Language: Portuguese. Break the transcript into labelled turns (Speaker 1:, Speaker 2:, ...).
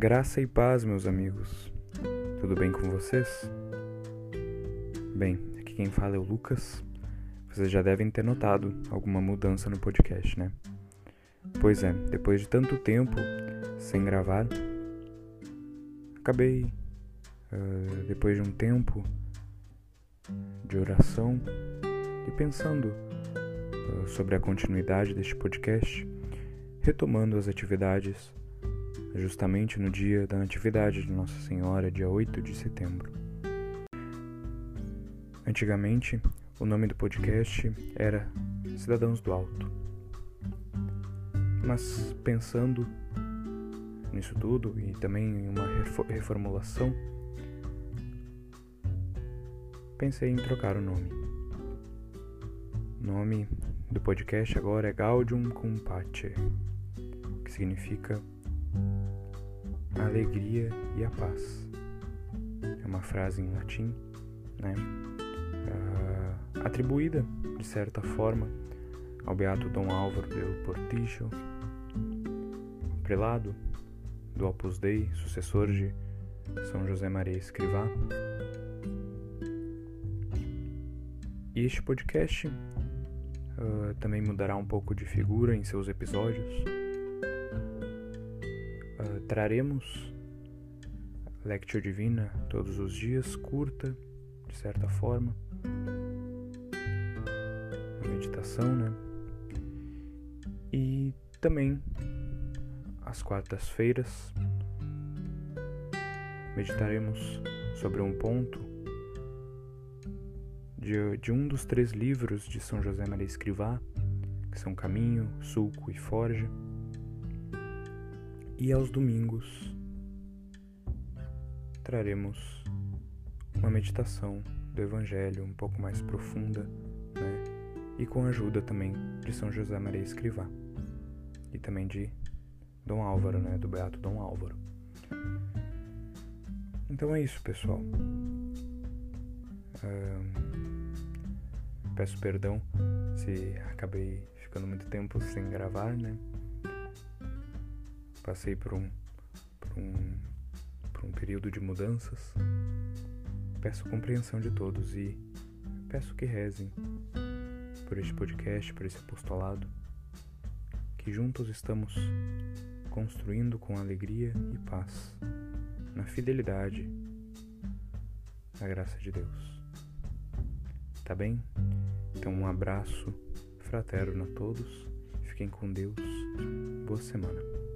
Speaker 1: Graça e paz, meus amigos. Tudo bem com vocês? Bem, aqui quem fala é o Lucas. Vocês já devem ter notado alguma mudança no podcast, né? Pois é, depois de tanto tempo sem gravar, acabei, uh, depois de um tempo de oração e pensando uh, sobre a continuidade deste podcast, retomando as atividades justamente no dia da Natividade de Nossa Senhora, dia 8 de setembro. Antigamente, o nome do podcast era Cidadãos do Alto. Mas pensando nisso tudo e também em uma reformulação, pensei em trocar o nome. O nome do podcast agora é Gaudium Cum que significa a alegria e a paz. É uma frase em latim, né? Uh, atribuída, de certa forma, ao beato Dom Álvaro del Portillo, prelado do Opus Dei, sucessor de São José Maria Escrivá. E este podcast uh, também mudará um pouco de figura em seus episódios traremos Lectio Divina todos os dias, curta, de certa forma. Uma meditação, né? E também às quartas-feiras meditaremos sobre um ponto de, de um dos três livros de São José Maria Escrivá, que são Caminho, Sulco e Forja. E aos domingos traremos uma meditação do Evangelho um pouco mais profunda, né? E com a ajuda também de São José Maria Escrivá e também de Dom Álvaro, né? Do Beato Dom Álvaro. Então é isso, pessoal. peço perdão se acabei ficando muito tempo sem gravar, né? Passei por um, por um, por um período de mudanças. Peço compreensão de todos e peço que rezem por este podcast, por esse apostolado, que juntos estamos construindo com alegria e paz, na fidelidade, na graça de Deus. Tá bem? Então, um abraço fraterno a todos. Fiquem com Deus. Boa semana.